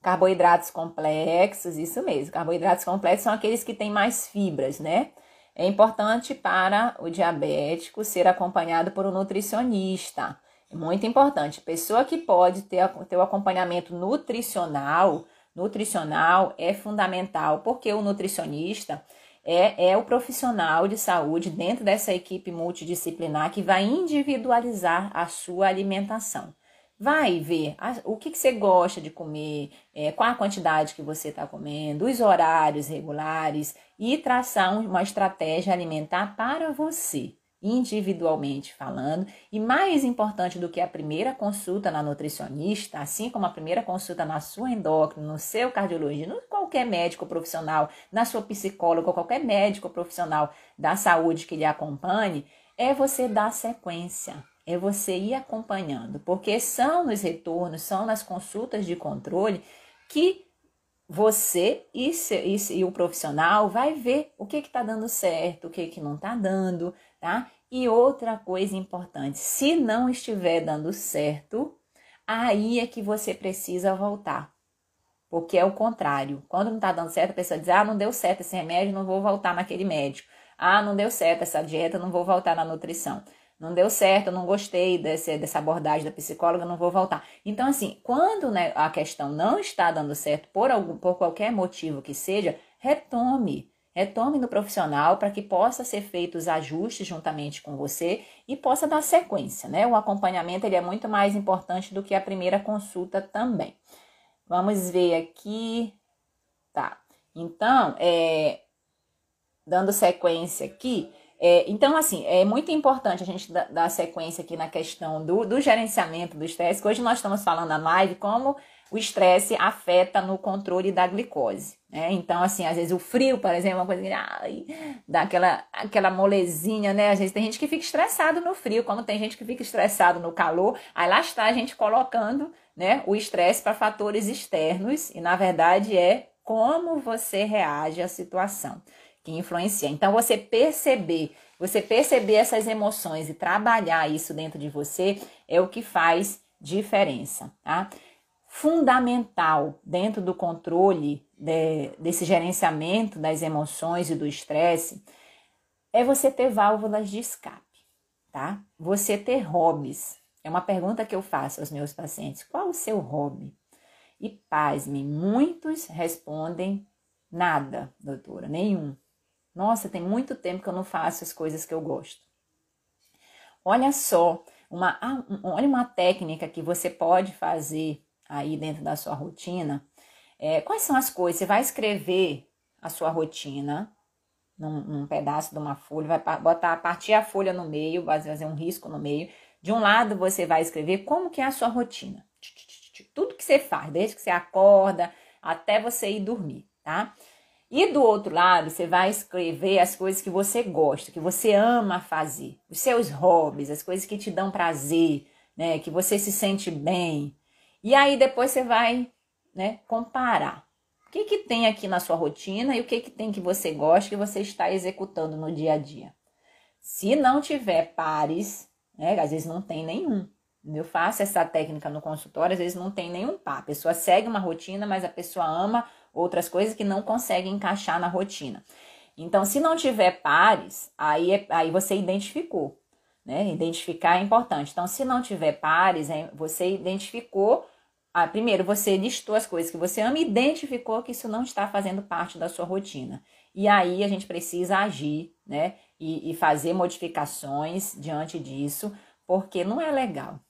Carboidratos complexos, isso mesmo. Carboidratos complexos são aqueles que têm mais fibras, né? É importante para o diabético ser acompanhado por um nutricionista. É muito importante. Pessoa que pode ter, ter o acompanhamento nutricional, nutricional é fundamental, porque o nutricionista é, é o profissional de saúde dentro dessa equipe multidisciplinar que vai individualizar a sua alimentação. Vai ver o que, que você gosta de comer, é, qual a quantidade que você está comendo, os horários regulares e traçar uma estratégia alimentar para você individualmente falando, e mais importante do que a primeira consulta na nutricionista, assim como a primeira consulta na sua endócrina, no seu cardiologista, no qualquer médico profissional, na sua psicóloga, qualquer médico profissional da saúde que lhe acompanhe, é você dar sequência, é você ir acompanhando, porque são nos retornos, são nas consultas de controle que você e, e, e, o profissional vai ver o que está dando certo, o que, que não está dando, tá? E outra coisa importante, se não estiver dando certo, aí é que você precisa voltar. Porque é o contrário. Quando não está dando certo, a pessoa diz: ah, não deu certo esse remédio, não vou voltar naquele médico. Ah, não deu certo essa dieta, não vou voltar na nutrição. Não deu certo, eu não gostei desse, dessa abordagem da psicóloga, não vou voltar. Então, assim, quando né, a questão não está dando certo por, algum, por qualquer motivo que seja, retome. Retome no profissional para que possa ser feitos os ajustes juntamente com você e possa dar sequência, né? O acompanhamento ele é muito mais importante do que a primeira consulta também. Vamos ver aqui. Tá. Então, é, dando sequência aqui, é, então, assim, é muito importante a gente dar, sequência aqui na questão do, do gerenciamento do estresse, hoje nós estamos falando na live como o estresse afeta no controle da glicose. Né? Então, assim, às vezes o frio, por exemplo, é uma coisa que ai, dá aquela, aquela molezinha, né? Às vezes tem gente que fica estressado no frio, como tem gente que fica estressado no calor. Aí lá está a gente colocando né, o estresse para fatores externos e, na verdade, é como você reage à situação que influencia. Então, você perceber, você perceber essas emoções e trabalhar isso dentro de você é o que faz diferença, tá? Fundamental dentro do controle de, desse gerenciamento das emoções e do estresse é você ter válvulas de escape, tá? Você ter hobbies. É uma pergunta que eu faço aos meus pacientes: qual o seu hobby? E pasme, muitos respondem nada, doutora, nenhum. Nossa, tem muito tempo que eu não faço as coisas que eu gosto. Olha só, uma, olha uma técnica que você pode fazer aí dentro da sua rotina. É, quais são as coisas? Você vai escrever a sua rotina num, num pedaço de uma folha, vai botar, partir a folha no meio, vai fazer um risco no meio. De um lado você vai escrever como que é a sua rotina. Tudo que você faz, desde que você acorda até você ir dormir, tá? E do outro lado, você vai escrever as coisas que você gosta, que você ama fazer, os seus hobbies, as coisas que te dão prazer, né, que você se sente bem. E aí depois você vai, né, comparar. O que que tem aqui na sua rotina e o que que tem que você gosta que você está executando no dia a dia? Se não tiver pares, né, às vezes não tem nenhum. Eu faço essa técnica no consultório, às vezes não tem nenhum par. A pessoa segue uma rotina, mas a pessoa ama outras coisas que não consegue encaixar na rotina. Então, se não tiver pares, aí, é, aí você identificou, né? Identificar é importante. Então, se não tiver pares, você identificou. Ah, primeiro, você listou as coisas que você ama e identificou que isso não está fazendo parte da sua rotina. E aí a gente precisa agir, né? E, e fazer modificações diante disso, porque não é legal.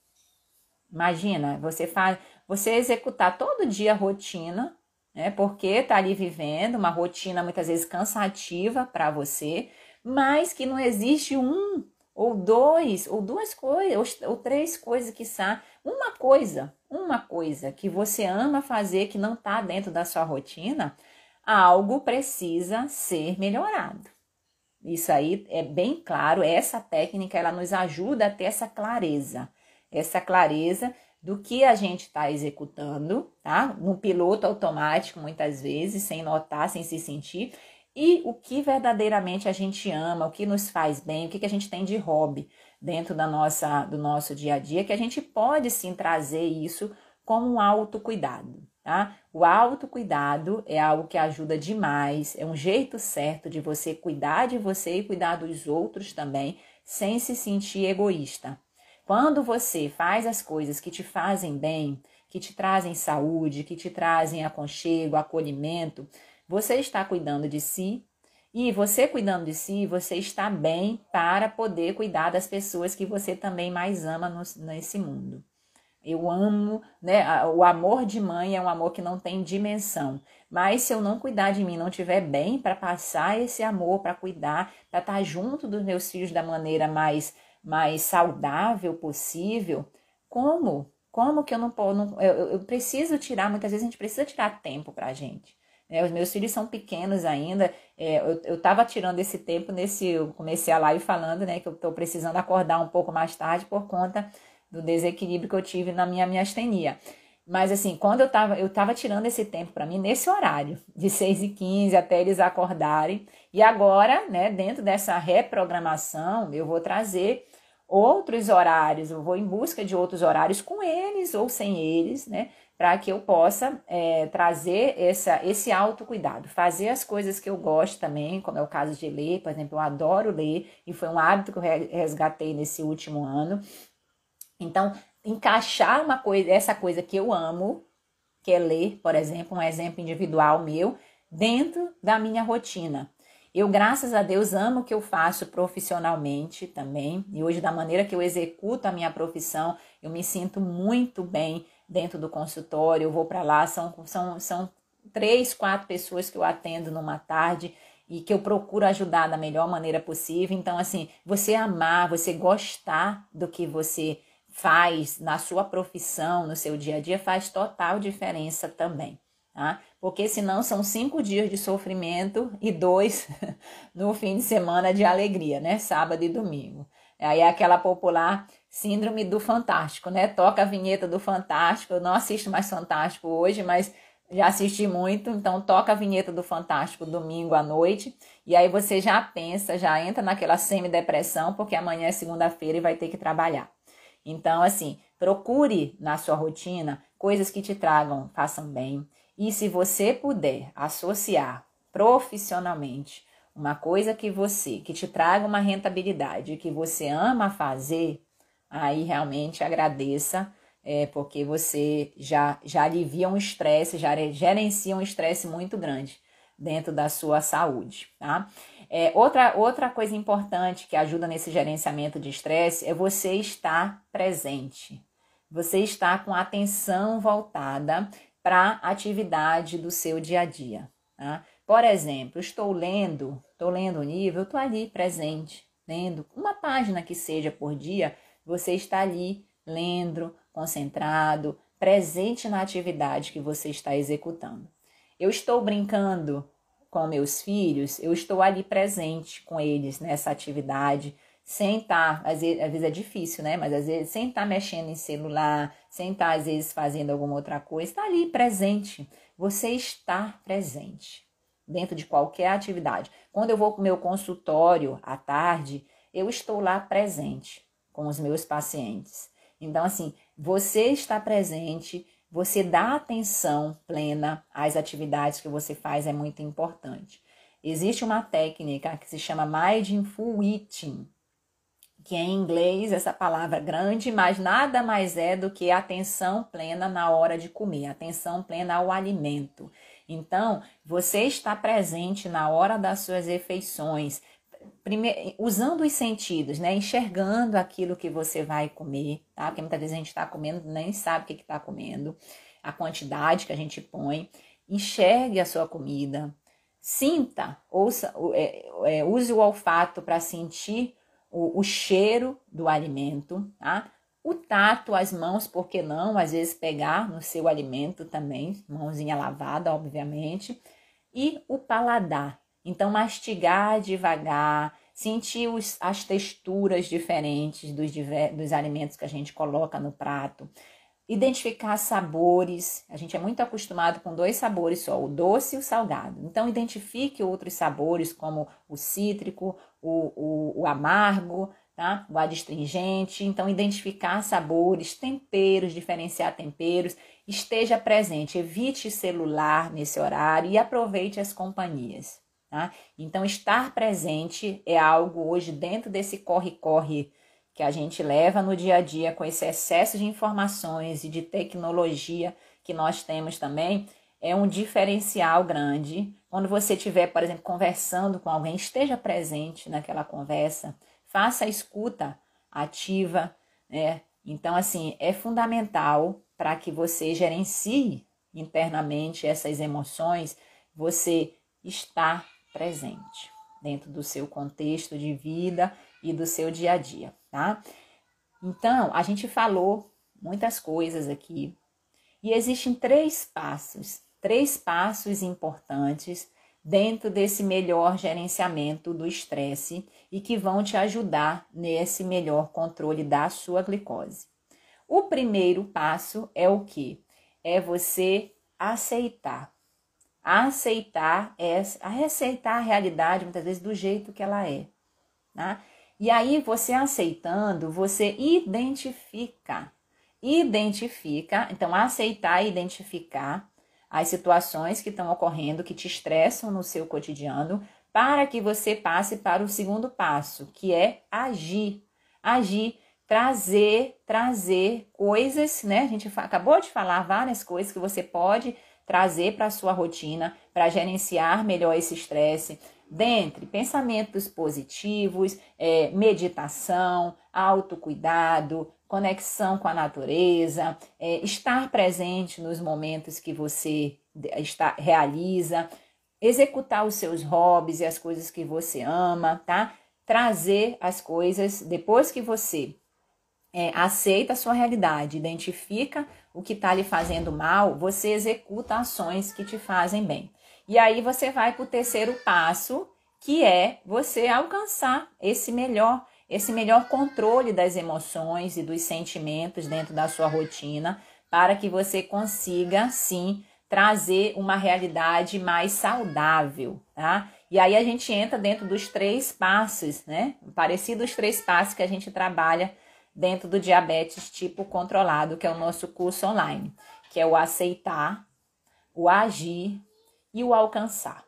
Imagina, você faz, você executar todo dia a rotina, né? Porque tá ali vivendo uma rotina muitas vezes cansativa para você, mas que não existe um ou dois ou duas coisas ou, ou três coisas que são uma coisa, uma coisa que você ama fazer que não está dentro da sua rotina, algo precisa ser melhorado. Isso aí é bem claro, essa técnica ela nos ajuda a ter essa clareza, essa clareza do que a gente está executando, tá? No piloto automático, muitas vezes, sem notar, sem se sentir, e o que verdadeiramente a gente ama, o que nos faz bem, o que, que a gente tem de hobby dentro da nossa, do nosso dia a dia, que a gente pode sim trazer isso como um autocuidado, tá? O autocuidado é algo que ajuda demais, é um jeito certo de você cuidar de você e cuidar dos outros também, sem se sentir egoísta. Quando você faz as coisas que te fazem bem, que te trazem saúde, que te trazem aconchego, acolhimento, você está cuidando de si. E você cuidando de si, você está bem para poder cuidar das pessoas que você também mais ama no, nesse mundo. Eu amo, né? O amor de mãe é um amor que não tem dimensão. Mas se eu não cuidar de mim, não estiver bem para passar esse amor, para cuidar, para estar junto dos meus filhos da maneira mais mais saudável possível, como? Como que eu não posso? eu, eu, preciso tirar, muitas vezes a gente precisa tirar tempo pra gente. Né? Os meus filhos são pequenos ainda. É, eu, eu tava tirando esse tempo nesse. Eu comecei a live falando, né, que eu tô precisando acordar um pouco mais tarde por conta do desequilíbrio que eu tive na minha miastenia. Mas assim, quando eu tava, eu tava tirando esse tempo para mim nesse horário, de 6 e 15 até eles acordarem. E agora, né, dentro dessa reprogramação, eu vou trazer outros horários, eu vou em busca de outros horários com eles ou sem eles, né? Para que eu possa é, trazer essa, esse autocuidado, fazer as coisas que eu gosto também, como é o caso de ler, por exemplo, eu adoro ler e foi um hábito que eu resgatei nesse último ano. Então, encaixar uma coisa, essa coisa que eu amo, que é ler, por exemplo, um exemplo individual meu, dentro da minha rotina. Eu, graças a Deus, amo o que eu faço profissionalmente também. E hoje, da maneira que eu executo a minha profissão, eu me sinto muito bem dentro do consultório. Eu vou para lá, são, são, são três, quatro pessoas que eu atendo numa tarde e que eu procuro ajudar da melhor maneira possível. Então, assim, você amar, você gostar do que você faz na sua profissão, no seu dia a dia, faz total diferença também tá? Porque senão são cinco dias de sofrimento e dois *laughs* no fim de semana de alegria, né? Sábado e domingo. Aí é aquela popular síndrome do Fantástico, né? Toca a vinheta do Fantástico. Eu não assisto mais Fantástico hoje, mas já assisti muito, então toca a vinheta do Fantástico domingo à noite, e aí você já pensa, já entra naquela semi-depressão, porque amanhã é segunda-feira e vai ter que trabalhar. Então, assim, procure na sua rotina coisas que te tragam, façam bem, e se você puder associar profissionalmente uma coisa que você, que te traga uma rentabilidade, que você ama fazer, aí realmente agradeça, é, porque você já, já alivia um estresse, já gerencia um estresse muito grande dentro da sua saúde, tá? É, outra, outra coisa importante que ajuda nesse gerenciamento de estresse é você estar presente. Você estar com a atenção voltada para atividade do seu dia a dia. Tá? Por exemplo, estou lendo, estou lendo um livro, estou ali presente, lendo uma página que seja por dia, você está ali lendo, concentrado, presente na atividade que você está executando. Eu estou brincando com meus filhos, eu estou ali presente com eles nessa atividade, tá, às vezes, às vezes é difícil, né? Mas às vezes tá mexendo em celular, tá, às vezes, fazendo alguma outra coisa, está ali presente. Você está presente dentro de qualquer atividade. Quando eu vou para o meu consultório à tarde, eu estou lá presente com os meus pacientes. Então, assim, você está presente, você dá atenção plena às atividades que você faz é muito importante. Existe uma técnica que se chama Mindful Eating, que em inglês essa palavra grande, mas nada mais é do que atenção plena na hora de comer, atenção plena ao alimento. Então, você está presente na hora das suas refeições, primeiro, usando os sentidos, né? Enxergando aquilo que você vai comer, tá? Porque muitas vezes a gente está comendo, nem sabe o que está comendo, a quantidade que a gente põe. Enxergue a sua comida, sinta, ouça, é, é, use o olfato para sentir o, o, cheiro do alimento, tá? O tato, as mãos, por que não? Às vezes pegar no seu alimento também, mãozinha lavada, obviamente. E o paladar. Então, mastigar devagar, sentir os, as texturas diferentes dos, dos alimentos que a gente coloca no prato. Identificar sabores. A gente é muito acostumado com dois sabores só, o doce e o salgado. Então, identifique outros sabores, como o cítrico, o, o, o amargo, tá? O adstringente. Então, identificar sabores, temperos, diferenciar temperos. Esteja presente, evite celular nesse horário e aproveite as companhias, tá? Então, estar presente é algo hoje dentro desse corre-corre que a gente leva no dia a dia com esse excesso de informações e de tecnologia que nós temos também, é um diferencial grande. Quando você estiver, por exemplo, conversando com alguém, esteja presente naquela conversa, faça a escuta ativa, né? Então, assim, é fundamental para que você gerencie internamente essas emoções, você está presente dentro do seu contexto de vida e do seu dia a dia, tá? Então, a gente falou muitas coisas aqui e existem três passos, três passos importantes dentro desse melhor gerenciamento do estresse e que vão te ajudar nesse melhor controle da sua glicose. O primeiro passo é o que? É você aceitar. Aceitar é aceitar a realidade muitas vezes do jeito que ela é. Tá? E aí você aceitando, você identifica. Identifica, então aceitar e identificar as situações que estão ocorrendo, que te estressam no seu cotidiano, para que você passe para o segundo passo, que é agir. Agir, trazer, trazer coisas, né? A gente acabou de falar várias coisas que você pode trazer para a sua rotina para gerenciar melhor esse estresse. Dentre pensamentos positivos, é, meditação, autocuidado, conexão com a natureza, é, estar presente nos momentos que você está, realiza, executar os seus hobbies e as coisas que você ama, tá? Trazer as coisas depois que você é, aceita a sua realidade, identifica o que está lhe fazendo mal, você executa ações que te fazem bem. E aí você vai para o terceiro passo, que é você alcançar esse melhor esse melhor controle das emoções e dos sentimentos dentro da sua rotina, para que você consiga sim trazer uma realidade mais saudável, tá? E aí a gente entra dentro dos três passos, né? Parecido os três passos que a gente trabalha dentro do diabetes tipo controlado, que é o nosso curso online, que é o aceitar, o agir e o alcançar.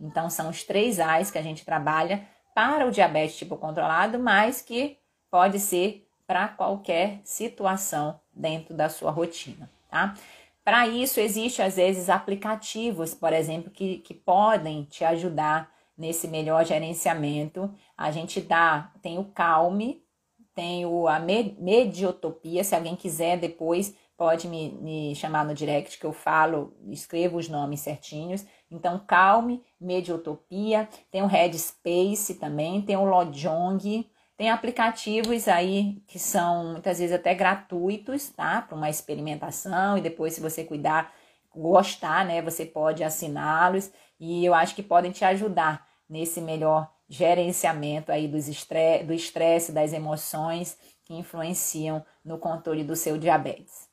Então são os três A's que a gente trabalha para o diabetes tipo controlado, mas que pode ser para qualquer situação dentro da sua rotina, tá? Para isso, existe às vezes aplicativos, por exemplo, que, que podem te ajudar nesse melhor gerenciamento. A gente dá, tem o Calme, tem o, a Mediotopia, se alguém quiser depois pode me, me chamar no direct que eu falo, escrevo os nomes certinhos. Então, Calme, Mediotopia, tem o Headspace também, tem o Lojong, tem aplicativos aí que são muitas vezes até gratuitos, tá? Para uma experimentação e depois, se você cuidar, gostar, né, você pode assiná-los e eu acho que podem te ajudar nesse melhor gerenciamento aí dos estre do estresse, das emoções que influenciam no controle do seu diabetes.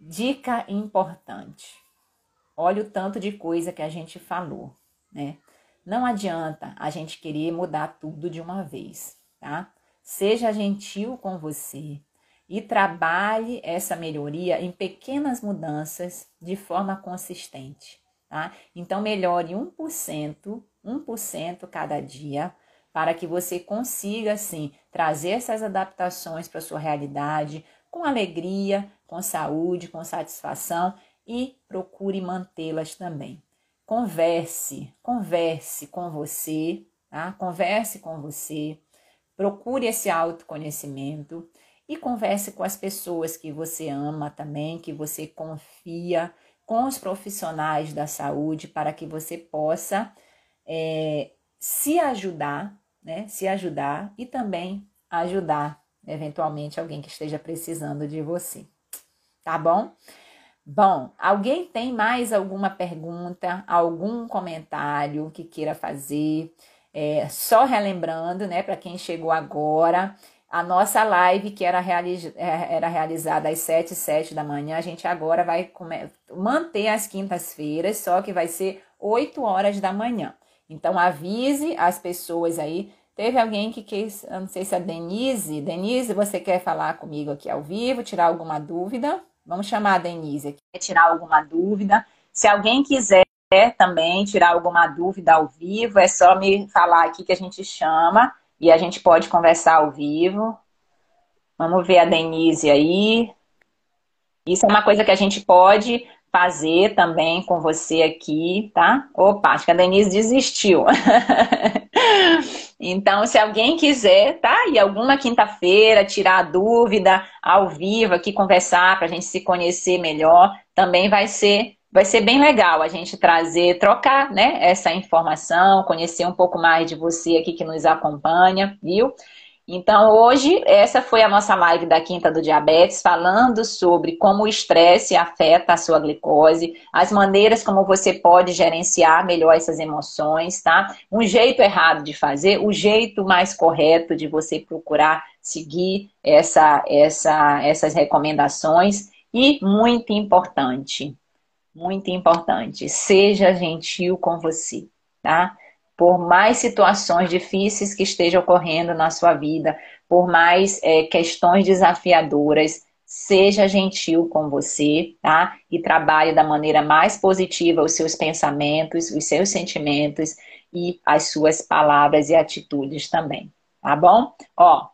Dica importante. Olha o tanto de coisa que a gente falou, né? Não adianta a gente querer mudar tudo de uma vez, tá? Seja gentil com você e trabalhe essa melhoria em pequenas mudanças de forma consistente, tá? Então melhore 1%, 1% cada dia, para que você consiga assim trazer essas adaptações para sua realidade com alegria, com saúde, com satisfação e procure mantê-las também. Converse, converse com você, tá? Converse com você, procure esse autoconhecimento e converse com as pessoas que você ama também, que você confia, com os profissionais da saúde, para que você possa é, se ajudar, né? Se ajudar e também ajudar, eventualmente, alguém que esteja precisando de você. Tá bom? Bom, alguém tem mais alguma pergunta, algum comentário que queira fazer? É, só relembrando, né, para quem chegou agora, a nossa live que era, é, era realizada às 7 e 7 da manhã, a gente agora vai manter as quintas-feiras, só que vai ser 8 horas da manhã. Então avise as pessoas aí. Teve alguém que quis, não sei se é Denise. Denise, você quer falar comigo aqui ao vivo, tirar alguma dúvida? Vamos chamar a Denise aqui, tirar alguma dúvida. Se alguém quiser também tirar alguma dúvida ao vivo, é só me falar aqui que a gente chama e a gente pode conversar ao vivo. Vamos ver a Denise aí. Isso é uma coisa que a gente pode fazer também com você aqui, tá? Opa, acho que a Denise desistiu. *laughs* então, se alguém quiser, tá? E alguma quinta-feira tirar dúvida ao vivo aqui, conversar para a gente se conhecer melhor, também vai ser vai ser bem legal a gente trazer, trocar, né, essa informação, conhecer um pouco mais de você aqui que nos acompanha, viu? Então, hoje, essa foi a nossa live da Quinta do Diabetes, falando sobre como o estresse afeta a sua glicose, as maneiras como você pode gerenciar melhor essas emoções, tá? Um jeito errado de fazer, o jeito mais correto de você procurar seguir essa, essa, essas recomendações. E muito importante, muito importante, seja gentil com você, tá? Por mais situações difíceis que estejam ocorrendo na sua vida, por mais é, questões desafiadoras, seja gentil com você, tá? E trabalhe da maneira mais positiva os seus pensamentos, os seus sentimentos e as suas palavras e atitudes também, tá bom? Ó,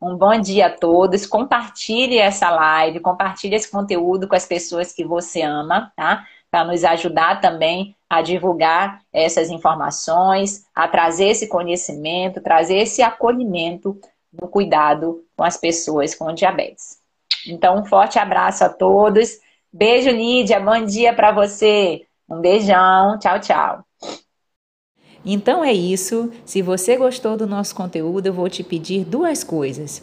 um bom dia a todos. Compartilhe essa live, compartilhe esse conteúdo com as pessoas que você ama, tá? Para nos ajudar também a divulgar essas informações, a trazer esse conhecimento, trazer esse acolhimento no cuidado com as pessoas com diabetes. Então, um forte abraço a todos. Beijo, Lídia. Bom dia para você. Um beijão. Tchau, tchau. Então é isso. Se você gostou do nosso conteúdo, eu vou te pedir duas coisas.